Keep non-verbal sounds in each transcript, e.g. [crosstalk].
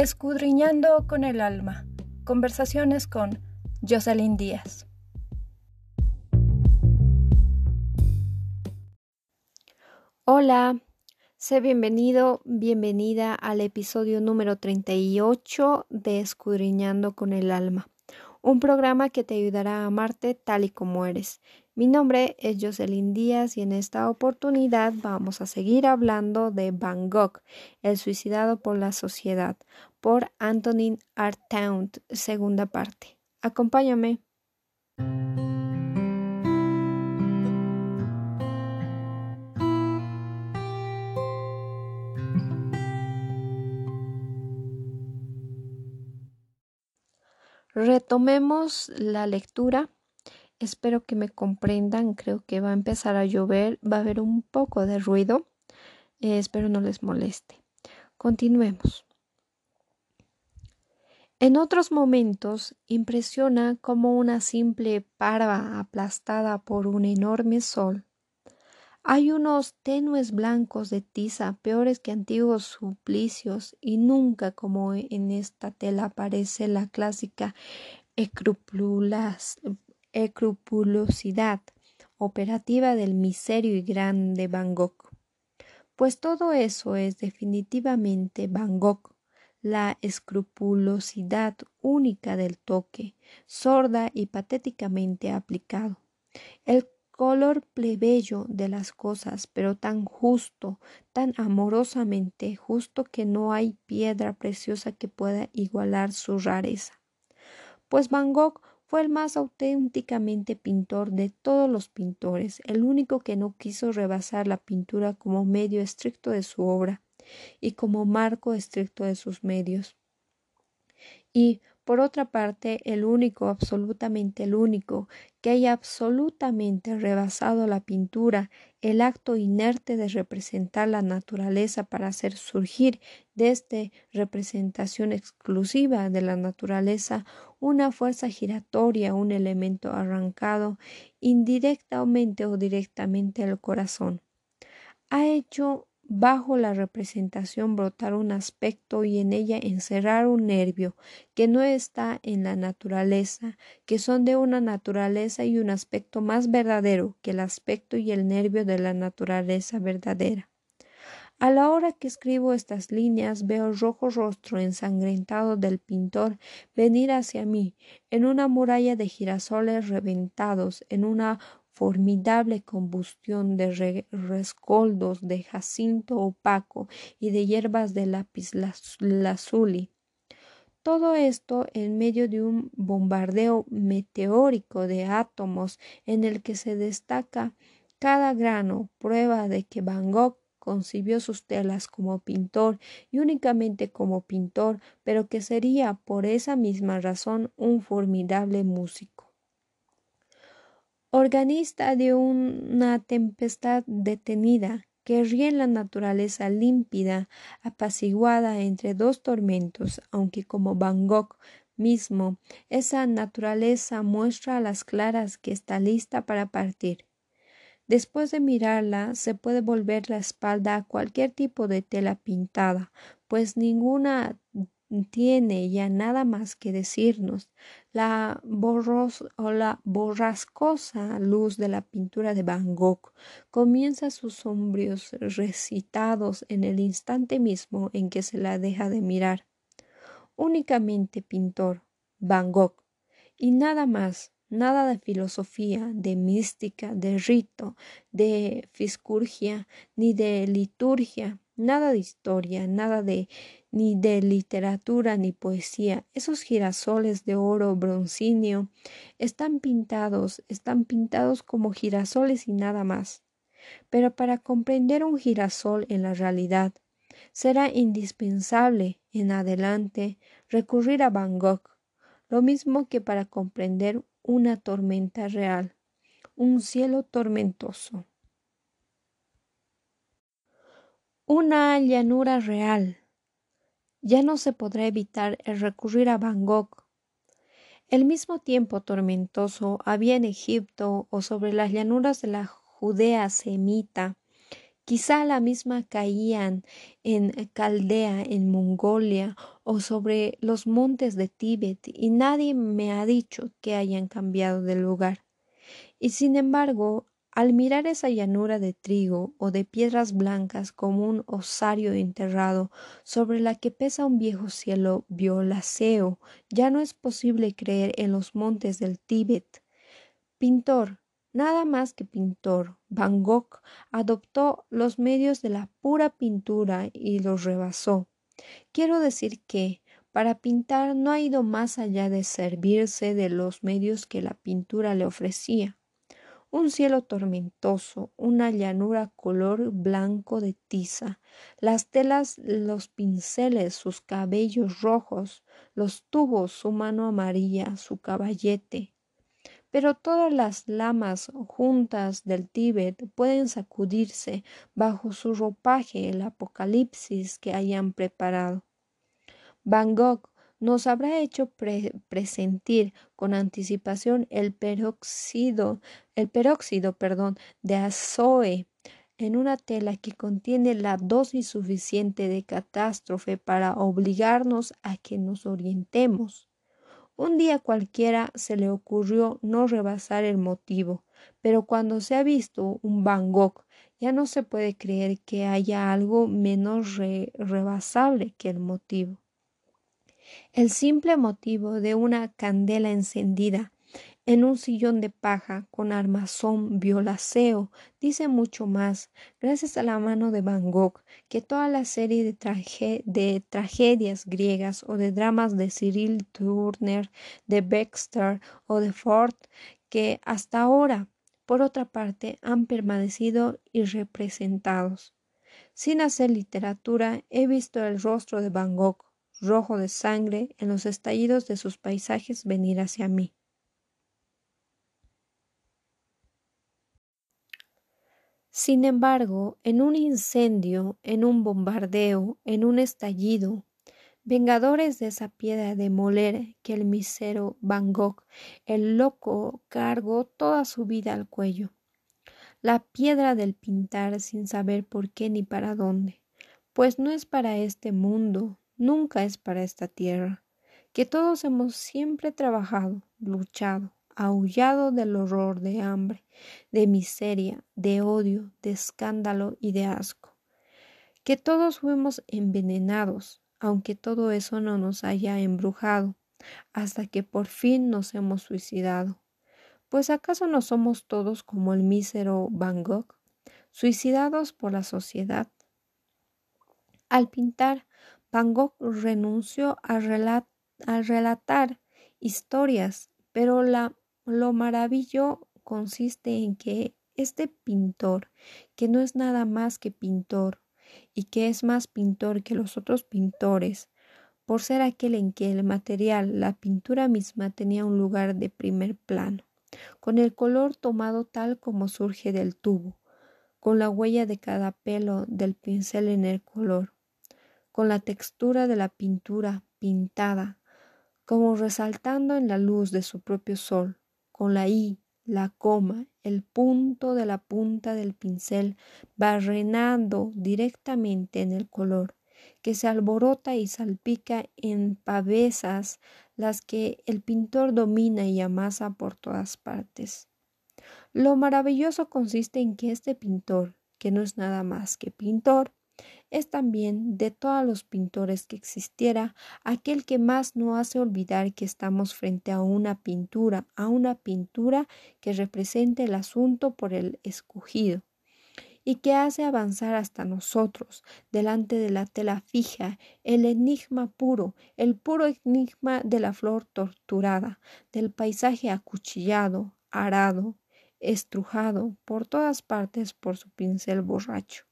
Escudriñando con el alma. Conversaciones con Jocelyn Díaz. Hola, sé bienvenido, bienvenida al episodio número 38 de Escudriñando con el alma, un programa que te ayudará a amarte tal y como eres. Mi nombre es Jocelyn Díaz y en esta oportunidad vamos a seguir hablando de Van Gogh, el suicidado por la sociedad, por Antonin Artaud, segunda parte. Acompáñame. Retomemos la lectura Espero que me comprendan, creo que va a empezar a llover, va a haber un poco de ruido, eh, espero no les moleste. Continuemos. En otros momentos impresiona como una simple parva aplastada por un enorme sol. Hay unos tenues blancos de tiza peores que antiguos suplicios y nunca como en esta tela aparece la clásica escrupulosidad operativa del miserio y grande Van Gogh. Pues todo eso es definitivamente Van Gogh, la escrupulosidad única del toque, sorda y patéticamente aplicado. El color plebeyo de las cosas, pero tan justo, tan amorosamente justo que no hay piedra preciosa que pueda igualar su rareza. Pues Van Gogh fue el más auténticamente pintor de todos los pintores, el único que no quiso rebasar la pintura como medio estricto de su obra y como marco estricto de sus medios. Y, por otra parte, el único, absolutamente el único, que haya absolutamente rebasado la pintura, el acto inerte de representar la naturaleza para hacer surgir desde representación exclusiva de la naturaleza una fuerza giratoria, un elemento arrancado indirectamente o directamente al corazón. Ha hecho bajo la representación brotar un aspecto y en ella encerrar un nervio que no está en la naturaleza, que son de una naturaleza y un aspecto más verdadero que el aspecto y el nervio de la naturaleza verdadera. A la hora que escribo estas líneas veo el rojo rostro ensangrentado del pintor venir hacia mí en una muralla de girasoles reventados, en una formidable combustión de rescoldos de jacinto opaco y de hierbas de lápiz lazuli. Todo esto en medio de un bombardeo meteórico de átomos en el que se destaca cada grano, prueba de que Van Gogh concibió sus telas como pintor y únicamente como pintor, pero que sería por esa misma razón un formidable músico organista de una tempestad detenida que ríe en la naturaleza límpida, apaciguada entre dos tormentos, aunque como Van Gogh mismo, esa naturaleza muestra a las claras que está lista para partir. Después de mirarla, se puede volver la espalda a cualquier tipo de tela pintada, pues ninguna tiene ya nada más que decirnos. La o la borrascosa luz de la pintura de Van Gogh. Comienza sus sombríos recitados en el instante mismo en que se la deja de mirar. Únicamente pintor, Van Gogh, y nada más, nada de filosofía, de mística, de rito, de fiscurgia, ni de liturgia, nada de historia, nada de ni de literatura ni poesía. Esos girasoles de oro broncinio están pintados, están pintados como girasoles y nada más. Pero para comprender un girasol en la realidad, será indispensable en adelante recurrir a Van Gogh, lo mismo que para comprender una tormenta real, un cielo tormentoso. Una llanura real, ya no se podrá evitar el recurrir a Gogh. El mismo tiempo tormentoso había en Egipto o sobre las llanuras de la Judea semita, Quizá la misma caían en Caldea, en Mongolia o sobre los montes de Tíbet y nadie me ha dicho que hayan cambiado de lugar. Y sin embargo, al mirar esa llanura de trigo o de piedras blancas como un osario enterrado sobre la que pesa un viejo cielo violáceo, ya no es posible creer en los montes del Tíbet. Pintor, nada más que pintor, Van Gogh adoptó los medios de la pura pintura y los rebasó. Quiero decir que, para pintar no ha ido más allá de servirse de los medios que la pintura le ofrecía un cielo tormentoso, una llanura color blanco de tiza, las telas, los pinceles, sus cabellos rojos, los tubos, su mano amarilla, su caballete. Pero todas las lamas juntas del Tíbet pueden sacudirse bajo su ropaje el apocalipsis que hayan preparado. Van Gogh nos habrá hecho presentir con anticipación el peróxido, el peróxido perdón, de azoe en una tela que contiene la dosis suficiente de catástrofe para obligarnos a que nos orientemos. Un día cualquiera se le ocurrió no rebasar el motivo, pero cuando se ha visto un Van Gogh ya no se puede creer que haya algo menos rebasable que el motivo. El simple motivo de una candela encendida en un sillón de paja con armazón violaceo dice mucho más, gracias a la mano de Van Gogh, que toda la serie de, tragedias griegas o de dramas de Cyril Turner, de Baxter o de Ford, que hasta ahora, por otra parte, han permanecido irrepresentados. Sin hacer literatura, he visto el rostro de Van Gogh, rojo de sangre en los estallidos de sus paisajes venir hacia mí. Sin embargo, en un incendio, en un bombardeo, en un estallido, vengadores de esa piedra de moler que el misero Van Gogh, el loco, cargó toda su vida al cuello. La piedra del pintar sin saber por qué ni para dónde, pues no es para este mundo, nunca es para esta tierra, que todos hemos siempre trabajado, luchado, aullado del horror de hambre, de miseria, de odio, de escándalo y de asco, que todos fuimos envenenados, aunque todo eso no nos haya embrujado, hasta que por fin nos hemos suicidado. Pues acaso no somos todos como el mísero Van Gogh, suicidados por la sociedad. Al pintar, Van renunció a, relatar historias, pero lo maravilloso consiste en que este pintor, que no es nada más que pintor, y que es más pintor que los otros pintores, por ser aquel en que el material, la pintura misma, tenía un lugar de primer plano, con el color tomado tal como surge del tubo, con la huella de cada pelo del pincel en el color, con la textura de la pintura pintada, como resaltando en la luz de su propio sol, con la i, la coma, el punto de la punta del pincel barrenando directamente en el color, que se alborota y salpica en pavesas las que el pintor domina y amasa por todas partes. Lo maravilloso consiste en que este pintor, que no es nada más que pintor, es también de todos los pintores que existiera aquel que más no hace olvidar que estamos frente a una pintura, a una pintura que representa el asunto por el escogido y que hace avanzar hasta nosotros, delante de la tela fija, el enigma puro, el puro enigma de la flor torturada, del paisaje acuchillado, arado, estrujado por todas partes por su pincel borracho.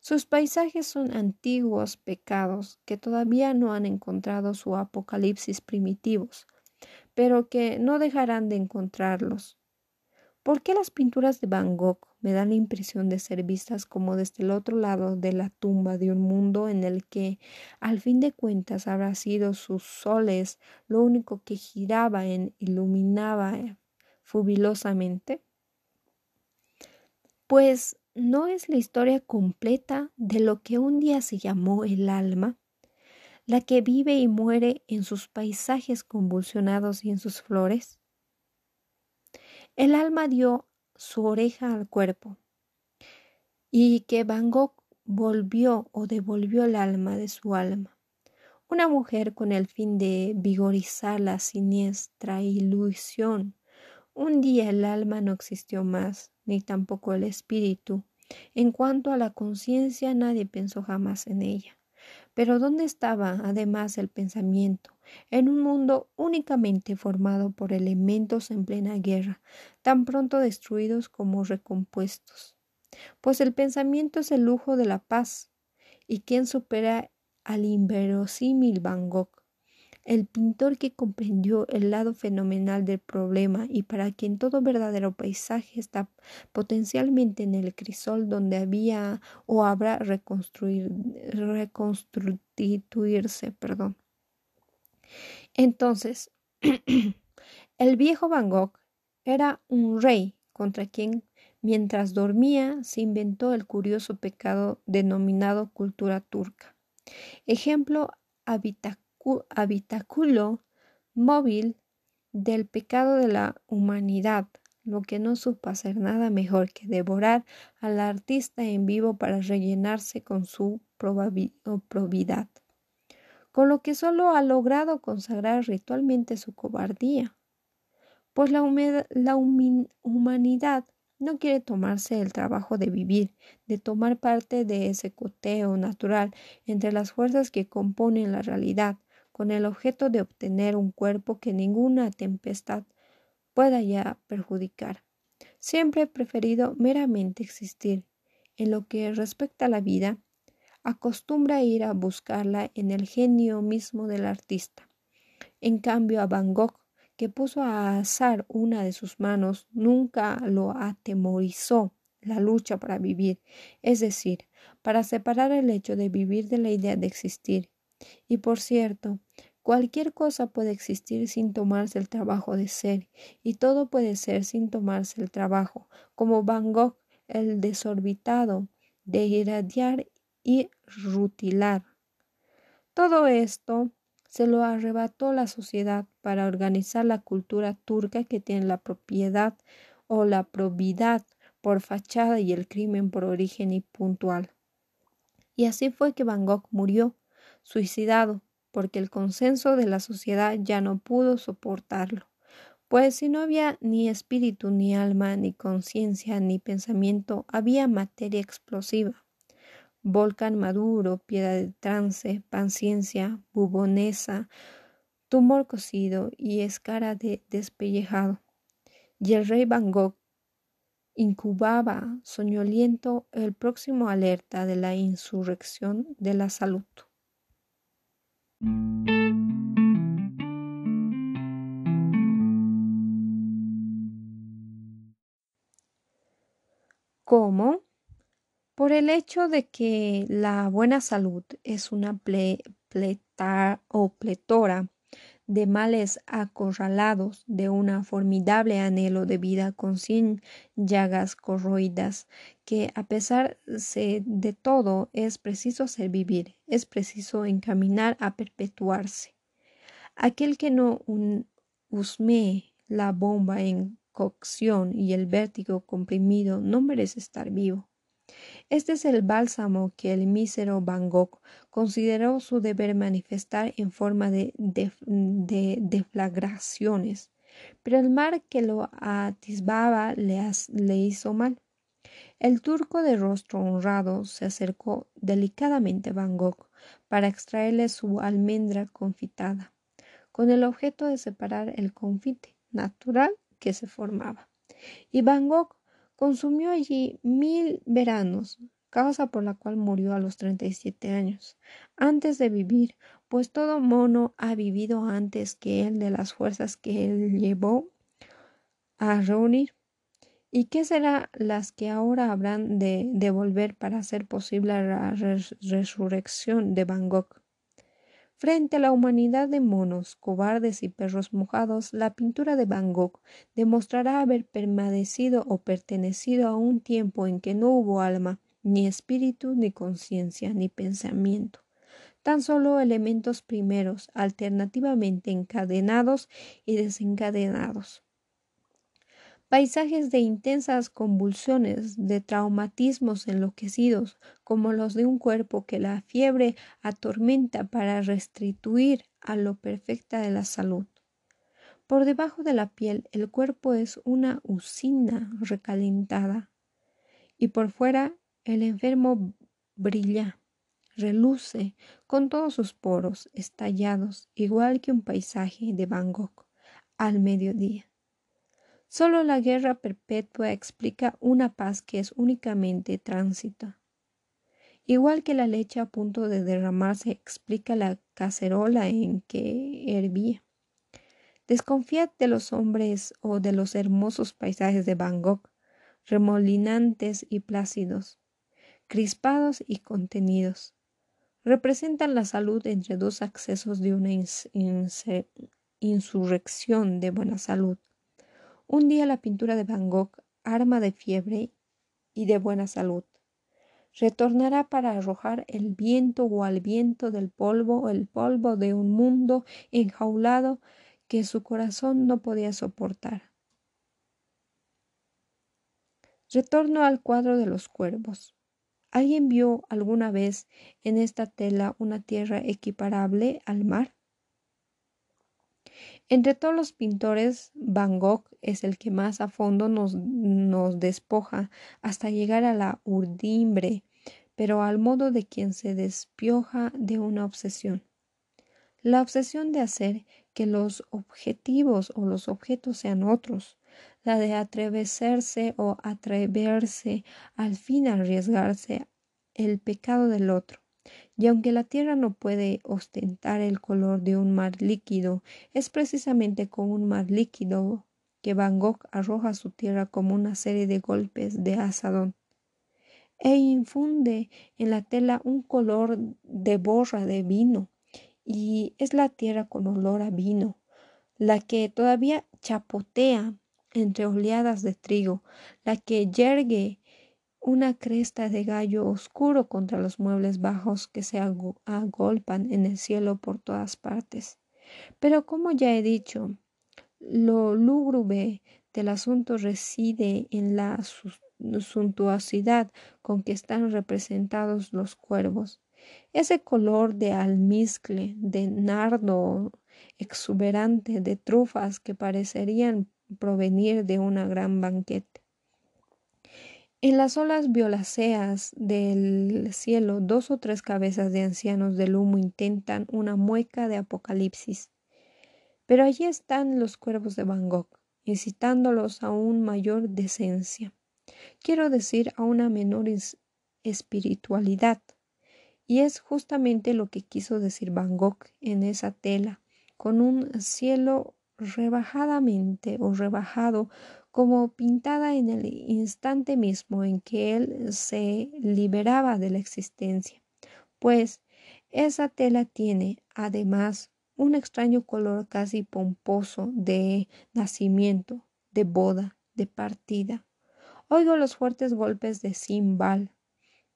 Sus paisajes son antiguos pecados que todavía no han encontrado su apocalipsis primitivos, pero que no dejarán de encontrarlos. ¿Por qué las pinturas de Van Gogh me dan la impresión de ser vistas como desde el otro lado de la tumba de un mundo en el que, al fin de cuentas, habrá sido sus soles lo único que giraba en iluminaba fubilosamente? Pues ¿no es la historia completa de lo que un día se llamó el alma? La que vive y muere en sus paisajes convulsionados y en sus flores. El alma dio su oreja al cuerpo y que Van Gogh volvió o devolvió el alma de su alma. Una mujer con el fin de vigorizar la siniestra ilusión. Un día el alma no existió más, ni tampoco el espíritu. En cuanto a la conciencia, nadie pensó jamás en ella. Pero ¿dónde estaba además el pensamiento? En un mundo únicamente formado por elementos en plena guerra, tan pronto destruidos como recompuestos. Pues el pensamiento es el lujo de la paz, y quien supera al inverosímil Van Gogh, el pintor que comprendió el lado fenomenal del problema y para quien todo verdadero paisaje está potencialmente en el crisol donde había o habrá reconstruir, reconstituirse. Perdón. Entonces, [clears throat] el viejo Van Gogh era un rey contra quien mientras dormía se inventó el curioso pecado denominado cultura turca ejemplo habitáculo móvil del pecado de la humanidad, lo que no supo hacer nada mejor que devorar al artista en vivo para rellenarse con su probidad, con lo que solo ha logrado consagrar ritualmente su cobardía, pues la, la humanidad no quiere tomarse el trabajo de vivir, de tomar parte de ese coteo natural entre las fuerzas que componen la realidad, con el objeto de obtener un cuerpo que ninguna tempestad pueda ya perjudicar. Siempre he preferido meramente existir. En lo que respecta a la vida, acostumbra ir a buscarla en el genio mismo del artista. En cambio, a Van Gogh que puso a azar una de sus manos nunca lo atemorizó la lucha para vivir, es decir, para separar el hecho de vivir de la idea de existir. Y por cierto, cualquier cosa puede existir sin tomarse el trabajo de ser, y todo puede ser sin tomarse el trabajo, como Van Gogh, el desorbitado, de irradiar y rutilar. Todo esto se lo arrebató la sociedad para organizar la cultura turca que tiene la propiedad o la probidad por fachada y el crimen por origen y puntual. Y así fue que Van Gogh murió, suicidado, porque el consenso de la sociedad ya no pudo soportarlo. Pues si no había ni espíritu, ni alma, ni conciencia, ni pensamiento, había materia explosiva volcán maduro, piedra de trance, paciencia, bubonesa, tumor cocido y escara de despellejado. Y el rey Van Gogh incubaba soñoliento el próximo alerta de la insurrección de la salud. ¿Cómo? por el hecho de que la buena salud es una pleta o pletora de males acorralados de un formidable anhelo de vida con cien llagas corroídas, que a pesar de todo es preciso hacer vivir, es preciso encaminar a perpetuarse. Aquel que no husmee la bomba en cocción y el vértigo comprimido no merece estar vivo. Este es el bálsamo que el mísero Van Gogh consideró su deber manifestar en forma de, deflagraciones, pero el mar que lo atisbaba le, le hizo mal. El turco de rostro honrado se acercó delicadamente a Van Gogh para extraerle su almendra confitada, con el objeto de separar el confite natural que se formaba. Y Van Gogh Consumió allí mil veranos, causa por la cual murió a los treinta y siete años, antes de vivir, pues todo mono ha vivido antes que él de las fuerzas que él llevó a reunir. ¿Y qué serán las que ahora habrán de devolver para hacer posible la resurrección de Van Gogh? Frente a la humanidad de monos, cobardes y perros mojados, la pintura de Van Gogh demostrará haber permanecido o pertenecido a un tiempo en que no hubo alma, ni espíritu, ni conciencia, ni pensamiento. Tan solo elementos primeros, alternativamente encadenados y desencadenados paisajes de intensas convulsiones, de traumatismos enloquecidos, como los de un cuerpo que la fiebre atormenta para restituir a lo perfecta de la salud. Por debajo de la piel el cuerpo es una usina recalentada y por fuera el enfermo brilla, reluce con todos sus poros estallados, igual que un paisaje de Van Gogh al mediodía. Solo la guerra perpetua explica una paz que es únicamente tránsito. Igual que la leche a punto de derramarse explica la cacerola en que hervía. Desconfiad de los hombres o de los hermosos paisajes de Gogh, remolinantes y plácidos, crispados y contenidos. Representan la salud entre dos accesos de una insurrección de buena salud un día la pintura de Van Gogh, arma de fiebre y de buena salud, retornará para arrojar el viento o al viento del polvo, el polvo de un mundo enjaulado que su corazón no podía soportar. Retorno al cuadro de los cuervos. ¿Alguien vio alguna vez en esta tela una tierra equiparable al mar? Entre todos los pintores, Van Gogh es el que más a fondo nos, nos despoja hasta llegar a la urdimbre, pero al modo de quien se despioja de una obsesión. La obsesión de hacer que los objetivos o los objetos sean otros, la de atreverse o atreverse al fin arriesgarse el pecado del otro. Y aunque la Tierra no puede ostentar el color de un mar líquido, es precisamente con un mar líquido que Van Gogh arroja su tierra como una serie de golpes de asadón e infunde en la tela un color de borra de vino, y es la tierra con olor a vino, la que todavía chapotea entre oleadas de trigo, la que yergue una cresta de gallo oscuro contra los muebles bajos que se agolpan en el cielo por todas partes. Pero como ya he dicho, lo lúgubre del asunto reside en la suntuosidad con que están representados los cuervos. Ese color de almizcle, de nardo exuberante, de trufas que parecerían provenir de una gran banquete. En las olas violáceas del cielo, dos o tres cabezas de ancianos del humo intentan una mueca de apocalipsis. Pero allí están los cuervos de Van Gogh, incitándolos a un mayor decencia. Quiero decir, a una menor espiritualidad. Y es justamente lo que quiso decir Van Gogh en esa tela, con un cielo rebajadamente o rebajado como pintada en el instante mismo en que él se liberaba de la existencia, pues esa tela tiene, además, un extraño color casi pomposo de nacimiento, de boda, de partida. Oigo los fuertes golpes de cimbal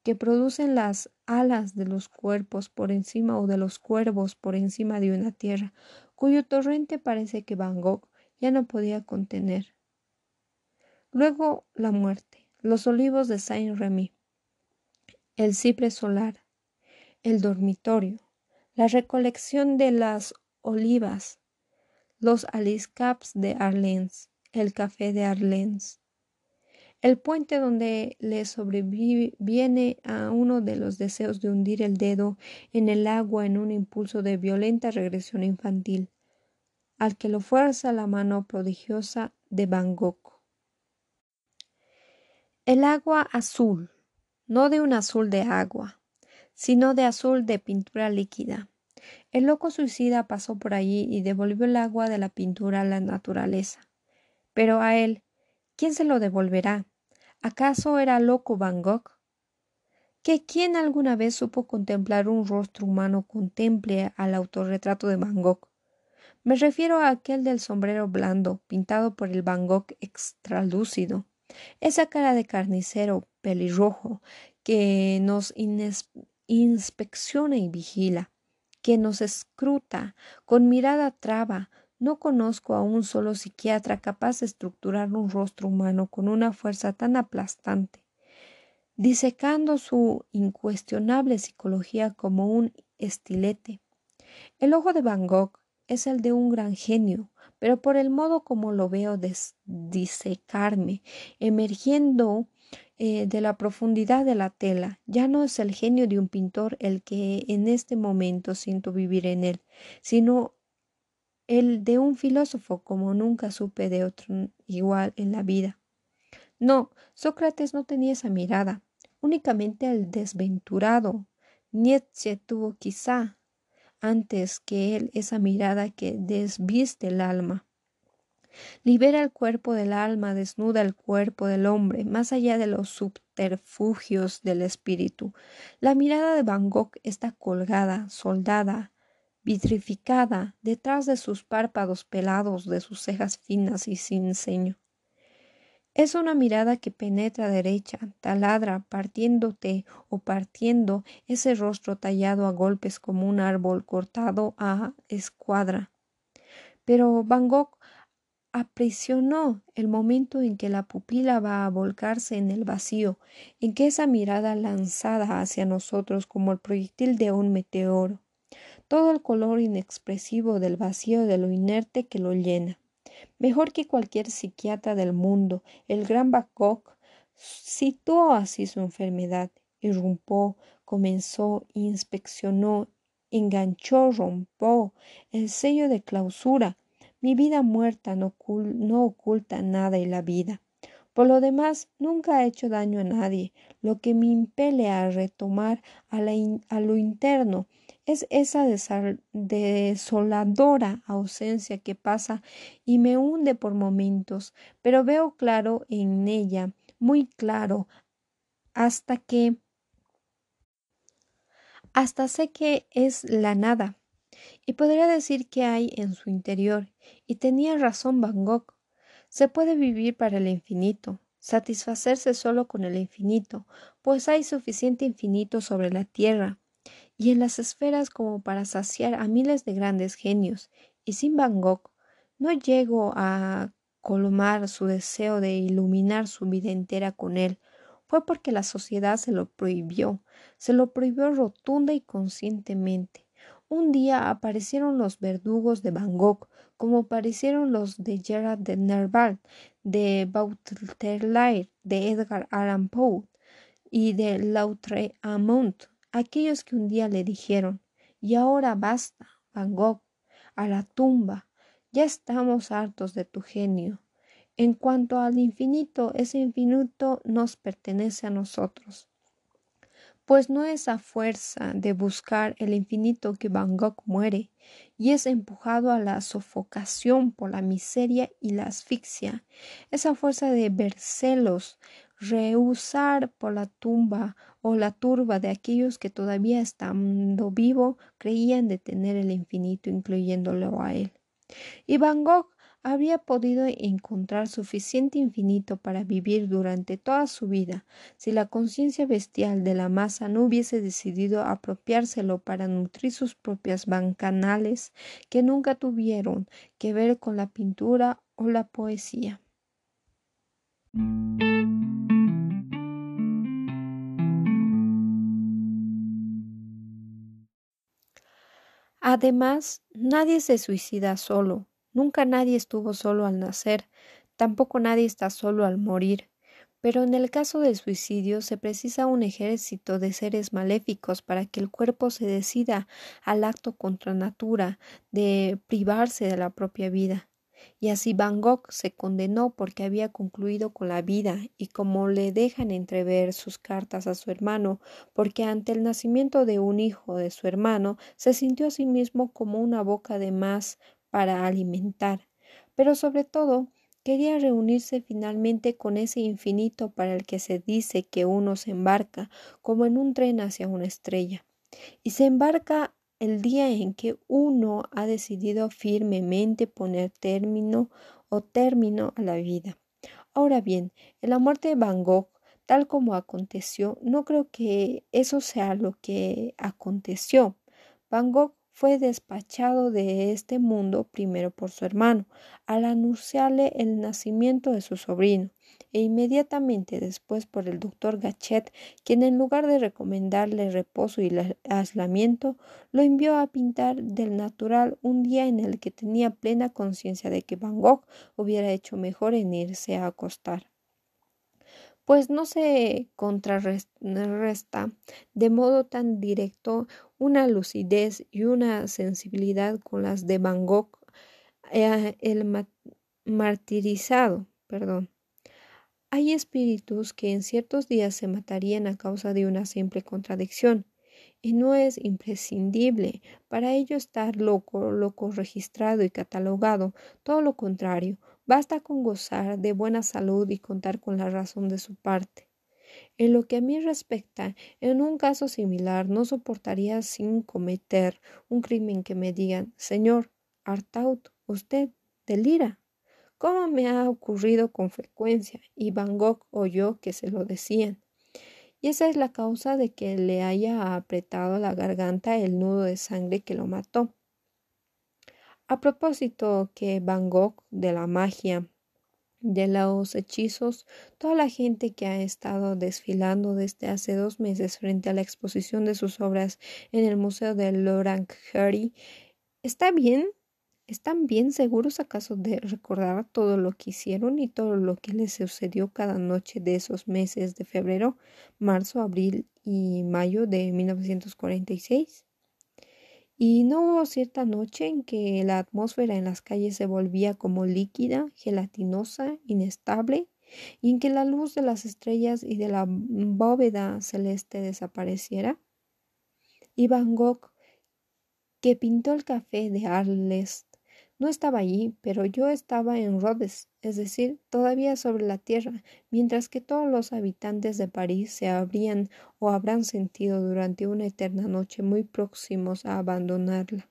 que producen las alas de los cuerpos por encima o de los cuervos por encima de una tierra, cuyo torrente parece que Van Gogh ya no podía contener. Luego la muerte, los olivos de Saint-Remy, el cipre solar, el dormitorio, la recolección de las olivas, los aliscaps de Arlens, el café de Arlens, el puente donde le sobreviene a uno de los deseos de hundir el dedo en el agua en un impulso de violenta regresión infantil, al que lo fuerza la mano prodigiosa de Van Gogh. El agua azul, no de un azul de agua, sino de azul de pintura líquida. El loco suicida pasó por allí y devolvió el agua de la pintura a la naturaleza. Pero a él, ¿quién se lo devolverá? ¿Acaso era loco Van Gogh? que quien alguna vez supo contemplar un rostro humano contemple al autorretrato de Van Gogh. Me refiero a aquel del sombrero blando, pintado por el Van Gogh extralúcido. Esa cara de carnicero pelirrojo que nos inspecciona y vigila, que nos escruta con mirada traba. No conozco a un solo psiquiatra capaz de estructurar un rostro humano con una fuerza tan aplastante, disecando su incuestionable psicología como un estilete. El ojo de Van Gogh es el de un gran genio, pero por el modo como lo veo disecarme, emergiendo eh, de la profundidad de la tela, ya no es el genio de un pintor el que en este momento siento vivir en él, sino el de un filósofo como nunca supe de otro igual en la vida. No, Sócrates no tenía esa mirada, únicamente el desventurado. Nietzsche tuvo quizá antes que él esa mirada que desviste el alma. Libera el cuerpo del alma, desnuda el cuerpo del hombre, más allá de los subterfugios del espíritu. La mirada de Van Gogh está colgada, soldada, vitrificada, detrás de sus párpados pelados, de sus cejas finas y sin ceño. Es una mirada que penetra derecha, taladra, partiéndote o partiendo ese rostro tallado a golpes como un árbol cortado a escuadra. Pero Van Gogh aprisionó el momento en que la pupila va a volcarse en el vacío, en que esa mirada lanzada hacia nosotros como el proyectil de un meteoro, todo el color inexpresivo del vacío de lo inerte que lo llena. Mejor que cualquier psiquiatra del mundo, el gran Bangkok situó así su enfermedad, irrumpó, comenzó, inspeccionó, enganchó, rompió el sello de clausura. Mi vida muerta no, oculta nada y la vida. Por lo demás, nunca ha hecho daño a nadie, lo que me impele a retomar a, a lo interno es esa desoladora ausencia que pasa y me hunde por momentos, pero veo claro en ella, muy claro, hasta que hasta sé que es la nada, y podría decir que hay en su interior, y tenía razón Van Gogh. Se puede vivir para el infinito, satisfacerse solo con el infinito, pues hay suficiente infinito sobre la tierra, y en las esferas como para saciar a miles de grandes genios, y sin Van Gogh no llego a colmar su deseo de iluminar su vida entera con él, fue porque la sociedad se lo prohibió, se lo prohibió rotunda y conscientemente. Un día aparecieron los verdugos de Van Gogh, como aparecieron los de Gerard de Nerval, de Baudelaire, de Edgar Allan Poe y de Lautréamont, aquellos que un día le dijeron y ahora basta, Van Gogh, a la tumba, ya estamos hartos de tu genio. En cuanto al infinito, ese infinito nos pertenece a nosotros. Pues no es a fuerza de buscar el infinito que Van Gogh muere, y es empujado a la sofocación por la miseria y la asfixia, esa fuerza de vercelos, rehusar por la tumba o la turba de aquellos que todavía estando vivo creían detener el infinito incluyéndolo a él. Y Van Gogh había podido encontrar suficiente infinito para vivir durante toda su vida si la conciencia bestial de la masa no hubiese decidido apropiárselo para nutrir sus propias bancanales que nunca tuvieron que ver con la pintura o la poesía. Además, nadie se suicida solo, nunca nadie estuvo solo al nacer, tampoco nadie está solo al morir. Pero en el caso del suicidio se precisa un ejército de seres maléficos para que el cuerpo se decida al acto contra natura de privarse de la propia vida. Y así Van Gogh se condenó porque había concluido con la vida y como le dejan entrever sus cartas a su hermano, porque ante el nacimiento de un hijo de su hermano se sintió a sí mismo como una boca de más para alimentar, pero sobre todo Quería reunirse finalmente con ese infinito para el que se dice que uno se embarca como en un tren hacia una estrella. Y se embarca el día en que uno ha decidido firmemente poner término o término a la vida. Ahora bien, en la muerte de Van Gogh, tal como aconteció, no creo que eso sea lo que aconteció. Van Gogh fue despachado de este mundo primero por su hermano, al anunciarle el nacimiento de su sobrino, e inmediatamente después por el doctor Gachet, quien en lugar de recomendarle reposo y aislamiento, lo envió a pintar del natural un día en el que tenía plena conciencia de que Van Gogh hubiera hecho mejor en irse a acostar. Pues no se contrarresta de modo tan directo una lucidez y una sensibilidad con las de Van Gogh, eh, el martirizado, perdón. Hay espíritus que en ciertos días se matarían a causa de una simple contradicción, y no es imprescindible para ello estar loco, loco registrado y catalogado, todo lo contrario, basta con gozar de buena salud y contar con la razón de su parte. En lo que a mí respecta, en un caso similar no soportaría sin cometer un crimen que me digan, señor Artaud, usted delira como me ha ocurrido con frecuencia, y Van Gogh oyó que se lo decían. Y esa es la causa de que le haya apretado la garganta el nudo de sangre que lo mató. A propósito que Van Gogh de la magia, de los hechizos, toda la gente que ha estado desfilando desde hace dos meses frente a la exposición de sus obras en el Museo de Harry, ¿está bien? ¿Están bien seguros acaso de recordar todo lo que hicieron y todo lo que les sucedió cada noche de esos meses de febrero, marzo, abril y mayo de 1946? ¿Y no hubo cierta noche en que la atmósfera en las calles se volvía como líquida, gelatinosa, inestable, y en que la luz de las estrellas y de la bóveda celeste desapareciera? Y Van Gogh, que pintó el café de Arles no estaba allí, pero yo estaba en Rhodes, es decir, todavía sobre la tierra, mientras que todos los habitantes de París se habrían o habrán sentido durante una eterna noche muy próximos a abandonarla.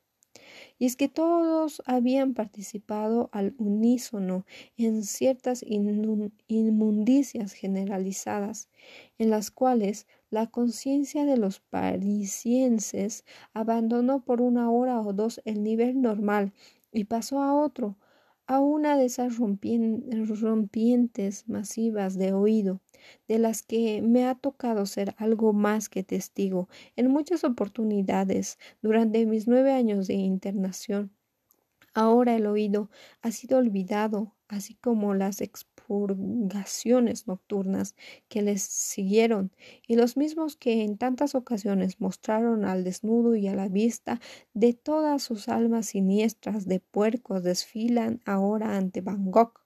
Y es que todos habían participado al unísono en ciertas inmundicias generalizadas, en las cuales la conciencia de los parisienses abandonó por una hora o dos el nivel normal y pasó a otro, a una de esas rompientes masivas de oído, de las que me ha tocado ser algo más que testigo en muchas oportunidades durante mis nueve años de internación. Ahora el oído ha sido olvidado, así como las expurgaciones nocturnas que les siguieron, y los mismos que en tantas ocasiones mostraron al desnudo y a la vista de todas sus almas siniestras de puercos desfilan ahora ante Van Gogh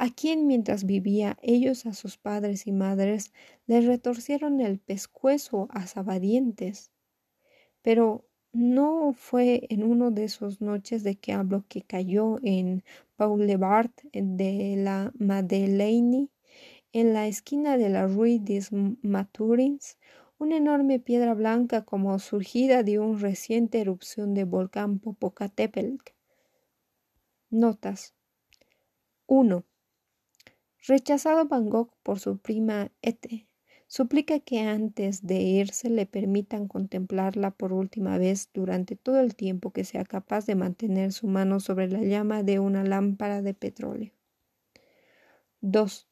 a quien mientras vivía ellos a sus padres y madres les retorcieron el pescuezo a sabadientes. Pero no fue en uno de esos noches de que hablo que cayó en Boulevard de la Madeleine, en la esquina de la Rue des Maturins, una enorme piedra blanca como surgida de una reciente erupción de volcán Popocatépetl. Notas 1. Rechazado Van Gogh por su prima Ete, Suplica que antes de irse le permitan contemplarla por última vez durante todo el tiempo que sea capaz de mantener su mano sobre la llama de una lámpara de petróleo. 2.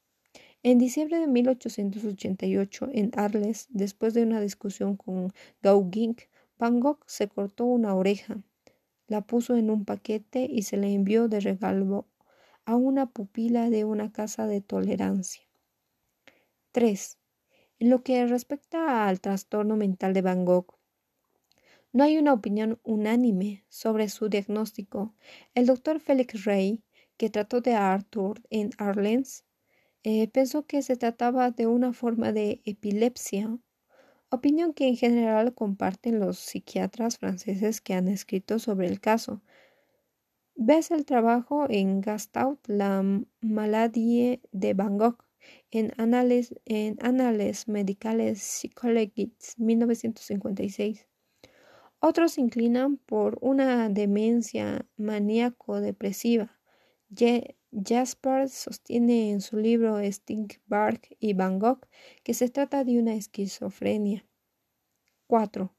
En diciembre de 1888, en Arles, después de una discusión con Gauguin, Van Gogh se cortó una oreja, la puso en un paquete y se le envió de regalo a una pupila de una casa de tolerancia. 3. En lo que respecta al trastorno mental de Van Gogh, no hay una opinión unánime sobre su diagnóstico. El doctor Félix Rey, que trató de Arthur en Arlens, eh, pensó que se trataba de una forma de epilepsia, opinión que en general comparten los psiquiatras franceses que han escrito sobre el caso. Ves el trabajo en Gastaut, la maladie de Bangkok, en Annales, en Annales Medicales Psychologiques 1956. Otros se inclinan por una demencia maníaco-depresiva. Jasper sostiene en su libro Stinkbark y Bangkok que se trata de una esquizofrenia. 4.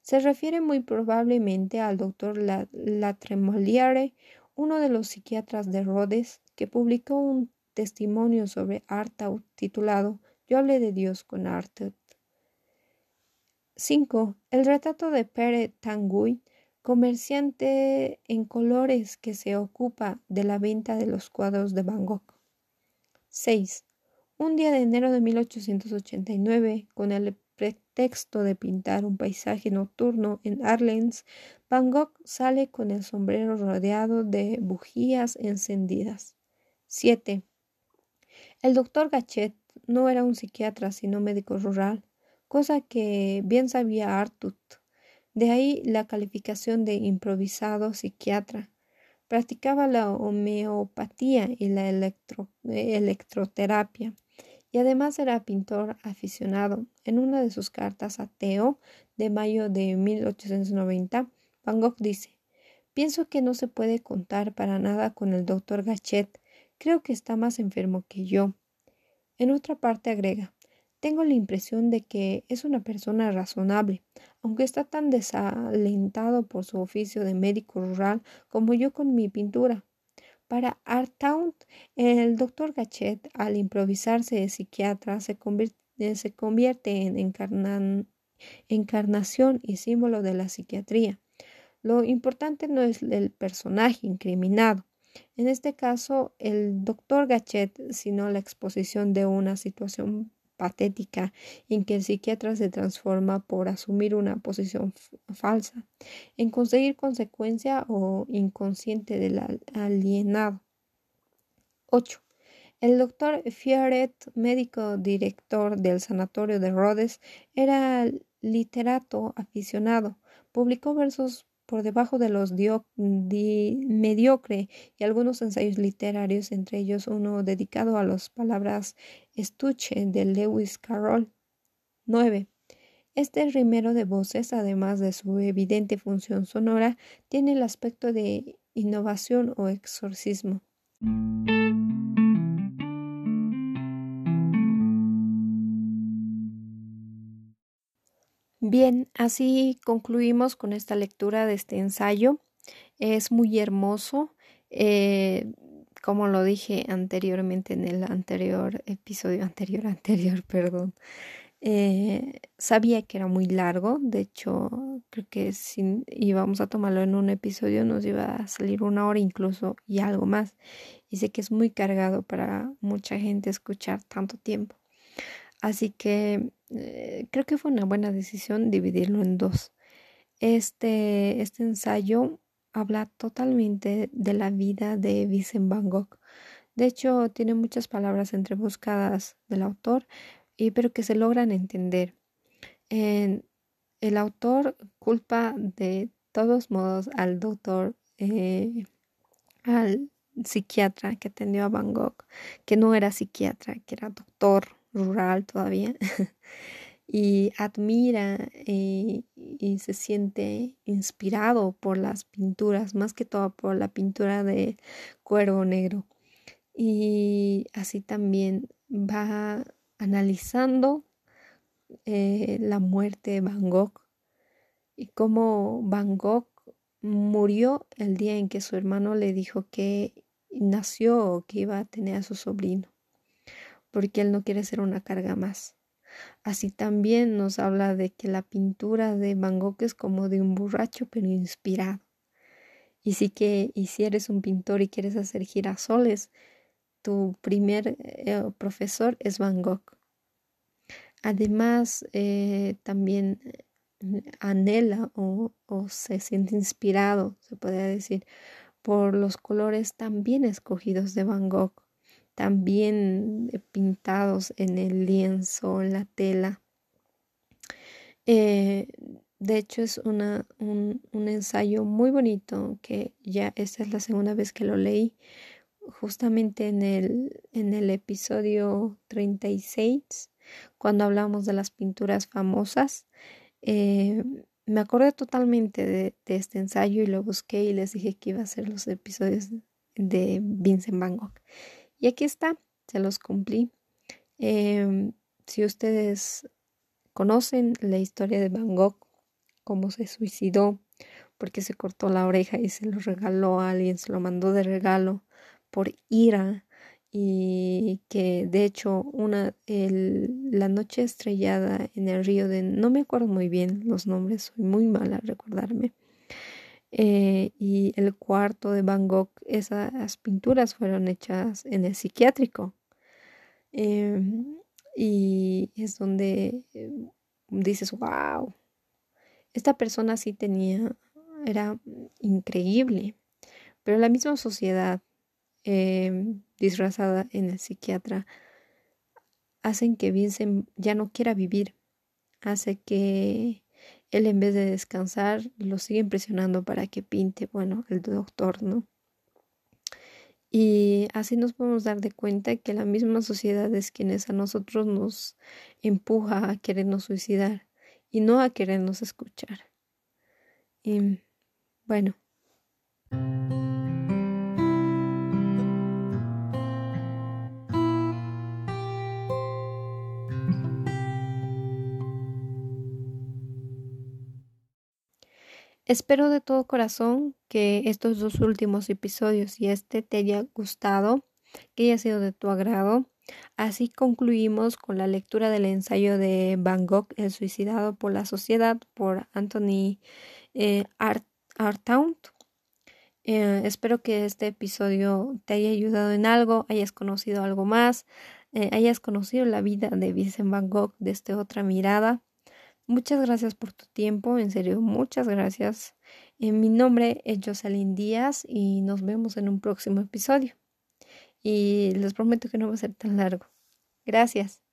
Se refiere muy probablemente al doctor Latremoliere, uno de los psiquiatras de Rhodes, que publicó un testimonio sobre Artaud titulado Yo hablé de Dios con Artaud. 5. El retrato de Pere Tanguy, comerciante en colores que se ocupa de la venta de los cuadros de Bangkok. 6. Un día de enero de 1889, con el pretexto de pintar un paisaje nocturno en Arlens, Van Gogh sale con el sombrero rodeado de bujías encendidas. 7. El doctor Gachet no era un psiquiatra sino médico rural, cosa que bien sabía Artut. De ahí la calificación de improvisado psiquiatra. Practicaba la homeopatía y la electroterapia y además era pintor aficionado. En una de sus cartas a Theo de mayo de 1890, Van Gogh dice Pienso que no se puede contar para nada con el doctor Gachet. Creo que está más enfermo que yo. En otra parte agrega Tengo la impresión de que es una persona razonable, aunque está tan desalentado por su oficio de médico rural como yo con mi pintura. Para Artaud, el doctor Gachet, al improvisarse de psiquiatra, se convierte, en encarnación y símbolo de la psiquiatría. Lo importante no es el personaje incriminado, en este caso el doctor Gachet, sino la exposición de una situación patética en que el psiquiatra se transforma por asumir una posición falsa, en conseguir consecuencia o inconsciente del alienado. 8. El doctor Fioret, médico director del sanatorio de Rhodes, era literato aficionado. Publicó versos por debajo de los mediocre y algunos ensayos literarios, entre ellos uno dedicado a las palabras estuche de Lewis Carroll. 9. Este rimero de voces, además de su evidente función sonora, tiene el aspecto de innovación o exorcismo. Bien, así concluimos con esta lectura de este ensayo. Es muy hermoso. Eh, como lo dije anteriormente en el anterior episodio, [laughs] anterior, anterior, perdón. Eh, sabía que era muy largo, de hecho creo que si íbamos a tomarlo en un episodio nos iba a salir una hora incluso y algo más. Y sé que es muy cargado para mucha gente escuchar tanto tiempo. Así que eh, creo que fue una buena decisión dividirlo en dos. Este, este ensayo habla totalmente de la vida de Vincent Van Gogh. De hecho, tiene muchas palabras entrebuscadas del autor, y, pero que se logran entender. el autor culpa de todos modos al doctor, eh, al psiquiatra que atendió a Van Gogh, que no era psiquiatra, que era doctor rural todavía, [laughs] y admira eh, y se siente inspirado por las pinturas, más que todo por la pintura de Cuervo Negro. Y así también va analizando eh, la muerte de Van Gogh y cómo Van Gogh murió el día en que su hermano le dijo que nació o que iba a tener a su sobrino porque él no quiere ser una carga más. Así también nos habla de que la pintura de Van Gogh es como de un borracho pero inspirado. Y sí que, y si eres un pintor y quieres hacer girasoles, tu primer eh, profesor es Van Gogh. Además, eh, también eh, anhela o, o, se siente inspirado, se podría decir, por los colores también escogidos de Van Gogh también pintados en el lienzo, en la tela. Eh, de hecho es una, un, un, ensayo muy bonito que ya esta es la segunda vez que lo leí justamente en el, en el episodio 36 cuando hablamos de las pinturas famosas eh, me acordé totalmente de, de, este ensayo y lo busqué y les dije que iba a ser los episodios de Vincent Van Gogh y aquí está se los cumplí. Eh, si ustedes conocen la historia de Van Gogh cómo se suicidó, porque se cortó la oreja y se lo regaló a alguien, se lo mandó de regalo por ira y que de hecho una la noche estrellada en el río de no me acuerdo muy bien los nombres soy muy mala a recordarme eh, y el cuarto de Van Gogh esas pinturas fueron hechas en el psiquiátrico. Eh, y es donde eh, dices wow esta persona sí tenía, era increíble, pero la misma sociedad eh, disfrazada en el psiquiatra hacen que Vincent ya no quiera vivir, hace que él en vez de descansar lo sigue presionando para que pinte, bueno, el doctor, ¿no? Y así nos podemos dar de cuenta que la misma sociedad es quienes a nosotros nos empuja a querernos suicidar y no a querernos escuchar. Y bueno. Espero de todo corazón que estos dos últimos episodios y este te haya gustado, que haya sido de tu agrado. Así concluimos con la lectura del ensayo de Van Gogh, El suicidado por la sociedad, por Anthony eh, eh, espero que este episodio te haya ayudado en algo, hayas conocido algo más, eh, hayas conocido la vida de Vincent Van Gogh desde otra mirada. Muchas gracias por tu tiempo, en serio, muchas gracias. mi nombre es Jocelyn Díaz y nos vemos en un próximo episodio y les prometo que no va a ser tan largo. Gracias.